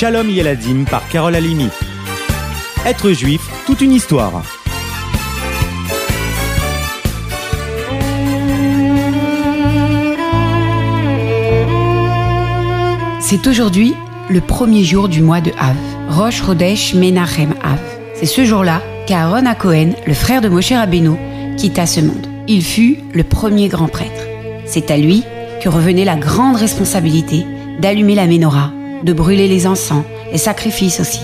Shalom Yeladim par Carole Alimi. Être juif, toute une histoire. C'est aujourd'hui le premier jour du mois de Av, Rosh Chodesh Menachem Av. C'est ce jour-là qu'Aaron à Cohen, le frère de Moshe Rabbeinu, quitta ce monde. Il fut le premier grand prêtre. C'est à lui que revenait la grande responsabilité d'allumer la menorah, de brûler les encens, les sacrifices aussi,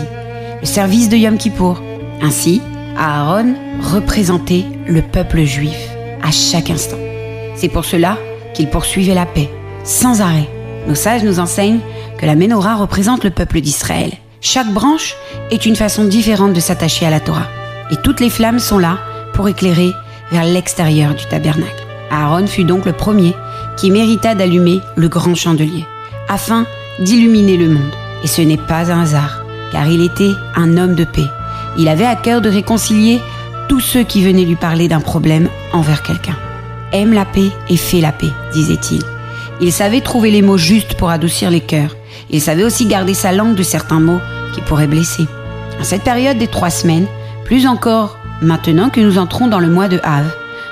le service de Yom Kippour. Ainsi, Aaron représentait le peuple juif à chaque instant. C'est pour cela qu'il poursuivait la paix, sans arrêt. Nos sages nous enseignent que la menorah représente le peuple d'Israël. Chaque branche est une façon différente de s'attacher à la Torah. Et toutes les flammes sont là pour éclairer vers l'extérieur du tabernacle. Aaron fut donc le premier qui mérita d'allumer le grand chandelier, afin d'illuminer le monde. Et ce n'est pas un hasard, car il était un homme de paix. Il avait à cœur de réconcilier tous ceux qui venaient lui parler d'un problème envers quelqu'un. Aime la paix et fais la paix, disait-il. Il savait trouver les mots justes pour adoucir les cœurs. Il savait aussi garder sa langue de certains mots qui pourraient blesser. En cette période des trois semaines, plus encore maintenant que nous entrons dans le mois de Av,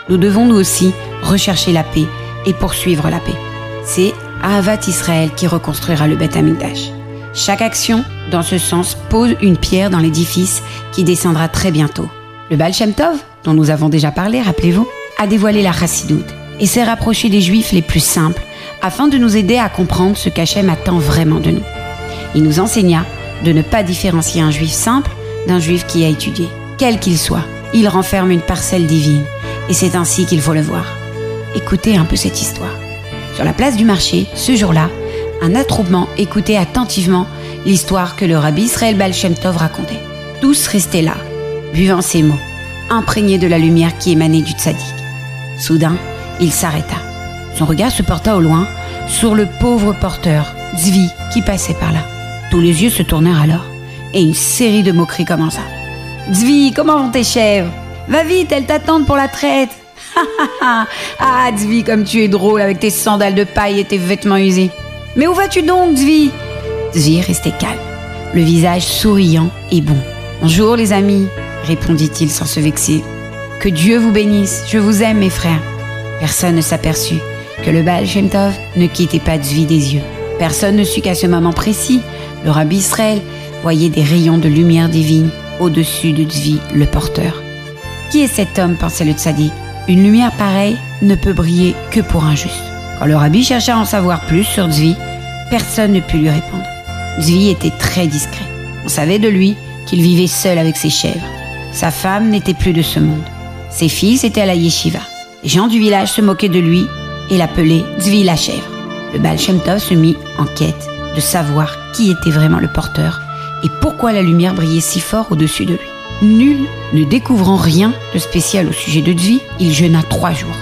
nous devons nous aussi rechercher la paix et poursuivre la paix. C'est Ahavat Israël qui reconstruira le Beth Amikdash. Chaque action, dans ce sens, pose une pierre dans l'édifice qui descendra très bientôt. Le Baal Shem Tov, dont nous avons déjà parlé, rappelez-vous, a dévoilé la Chassidoute et s'est rapproché des Juifs les plus simples afin de nous aider à comprendre ce qu'Hachem attend vraiment de nous. Il nous enseigna de ne pas différencier un Juif simple d'un Juif qui a étudié. Quel qu'il soit, il renferme une parcelle divine et c'est ainsi qu'il faut le voir. Écoutez un peu cette histoire. Sur la place du marché, ce jour-là, un attroupement écoutait attentivement l'histoire que le rabbi Israël Baal racontait. Tous restaient là, buvant ces mots, imprégnés de la lumière qui émanait du tzaddik. Soudain, il s'arrêta. Son regard se porta au loin sur le pauvre porteur, Zvi, qui passait par là. Tous les yeux se tournèrent alors, et une série de moqueries commença. Zvi, comment vont tes chèvres? Va vite, elles t'attendent pour la traite. ah, Zvi, comme tu es drôle avec tes sandales de paille et tes vêtements usés. Mais où vas-tu donc, Zvi? Zvi restait calme, le visage souriant et bon. Bonjour, les amis, répondit-il sans se vexer. Que Dieu vous bénisse, je vous aime, mes frères. Personne ne s'aperçut que le Baal Shem Tov ne quittait pas Zvi des yeux. Personne ne sut qu'à ce moment précis, le rabbi Israël voyait des rayons de lumière divine au-dessus de Zvi, le porteur. Qui est cet homme? pensait le tzaddik. Une lumière pareille ne peut briller que pour un juste. Quand le rabbi chercha à en savoir plus sur Zvi, personne ne put lui répondre. Zvi était très discret. On savait de lui qu'il vivait seul avec ses chèvres. Sa femme n'était plus de ce monde. Ses fils étaient à la yeshiva. Les gens du village se moquaient de lui et l'appelaient Zvi la chèvre. Le Baal se mit en quête de savoir qui était vraiment le porteur et pourquoi la lumière brillait si fort au-dessus de lui. Nul ne découvrant rien de spécial au sujet de Zvi, il jeûna trois jours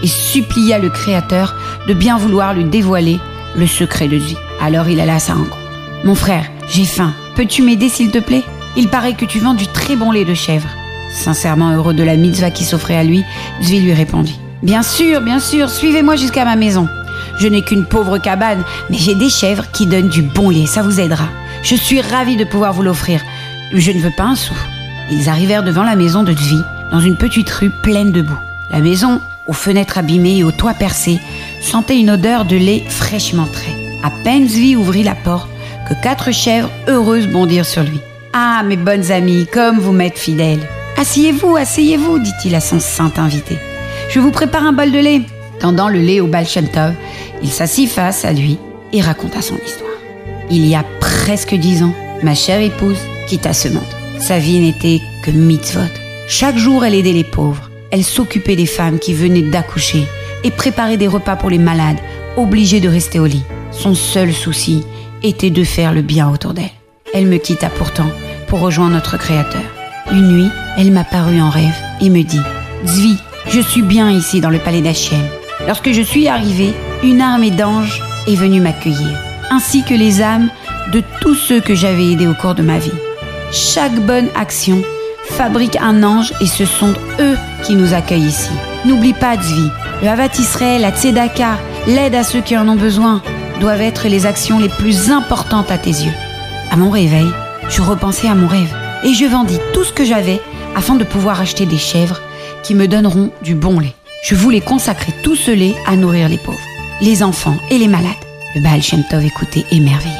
et supplia le Créateur de bien vouloir lui dévoiler le secret de Zvi. Alors il alla à sa rencontre. Mon frère, j'ai faim. Peux-tu m'aider s'il te plaît? Il paraît que tu vends du très bon lait de chèvre. Sincèrement heureux de la mitzvah qui s'offrait à lui, Zvi lui répondit. Bien sûr, bien sûr, suivez-moi jusqu'à ma maison. Je n'ai qu'une pauvre cabane, mais j'ai des chèvres qui donnent du bon lait, ça vous aidera. Je suis ravi de pouvoir vous l'offrir. Je ne veux pas un sou. Ils arrivèrent devant la maison de Zvi, dans une petite rue pleine de boue. La maison, aux fenêtres abîmées et aux toits percés, sentait une odeur de lait fraîchement trait. À peine Zvi ouvrit la porte que quatre chèvres heureuses bondirent sur lui. Ah, mes bonnes amies, comme vous m'êtes fidèles. Asseyez-vous, asseyez-vous, dit-il à son saint invité. Je vous prépare un bol de lait. Tendant le lait au Baal Shem Tov, il s'assit face à lui et raconta son histoire. Il y a presque dix ans, ma chère épouse quitta ce monde. Sa vie n'était que mitzvot. Chaque jour, elle aidait les pauvres. Elle s'occupait des femmes qui venaient d'accoucher et préparait des repas pour les malades, obligés de rester au lit. Son seul souci était de faire le bien autour d'elle. Elle me quitta pourtant pour rejoindre notre Créateur. Une nuit, elle m'apparut en rêve et me dit Zvi, je suis bien ici dans le palais d'Hachem. Lorsque je suis arrivée, une armée d'anges est venue m'accueillir, ainsi que les âmes de tous ceux que j'avais aidés au cours de ma vie. Chaque bonne action fabrique un ange et ce sont eux qui nous accueillent ici. N'oublie pas, Zvi, le Havat Israël, la Tzedaka, l'aide à ceux qui en ont besoin doivent être les actions les plus importantes à tes yeux. À mon réveil, je repensais à mon rêve et je vendis tout ce que j'avais afin de pouvoir acheter des chèvres qui me donneront du bon lait. Je voulais consacrer tout ce lait à nourrir les pauvres, les enfants et les malades. Le Baal Shem Tov écoutait émerveillé.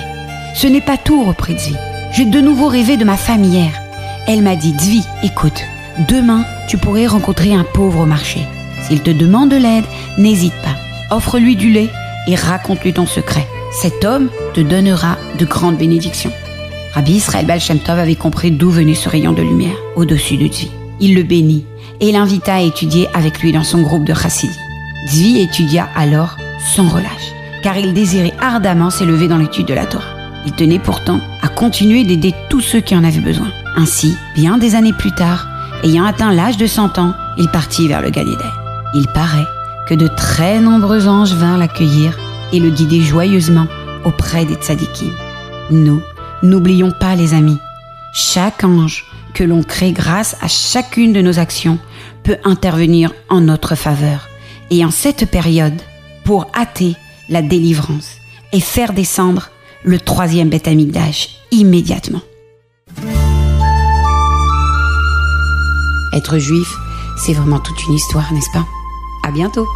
Ce n'est pas tout, reprit Zvi. J'ai de nouveau rêvé de ma femme hier. Elle m'a dit, Zvi, écoute, demain, tu pourrais rencontrer un pauvre au marché. S'il te demande de l'aide, n'hésite pas. Offre-lui du lait et raconte-lui ton secret. Cet homme te donnera de grandes bénédictions. Rabbi Israël Baal avait compris d'où venait ce rayon de lumière au-dessus de Zvi. Il le bénit et l'invita à étudier avec lui dans son groupe de Chassidi. Zvi étudia alors sans relâche, car il désirait ardemment s'élever dans l'étude de la Torah. Il tenait pourtant à continuer d'aider tous ceux qui en avaient besoin. Ainsi, bien des années plus tard, ayant atteint l'âge de 100 ans, il partit vers le Galilée. Il paraît que de très nombreux anges vinrent l'accueillir et le guider joyeusement auprès des tzadikim. Nous, n'oublions pas les amis, chaque ange que l'on crée grâce à chacune de nos actions peut intervenir en notre faveur et en cette période pour hâter la délivrance et faire descendre le troisième bête amigdash immédiatement. Être juif, c'est vraiment toute une histoire, n'est-ce pas? À bientôt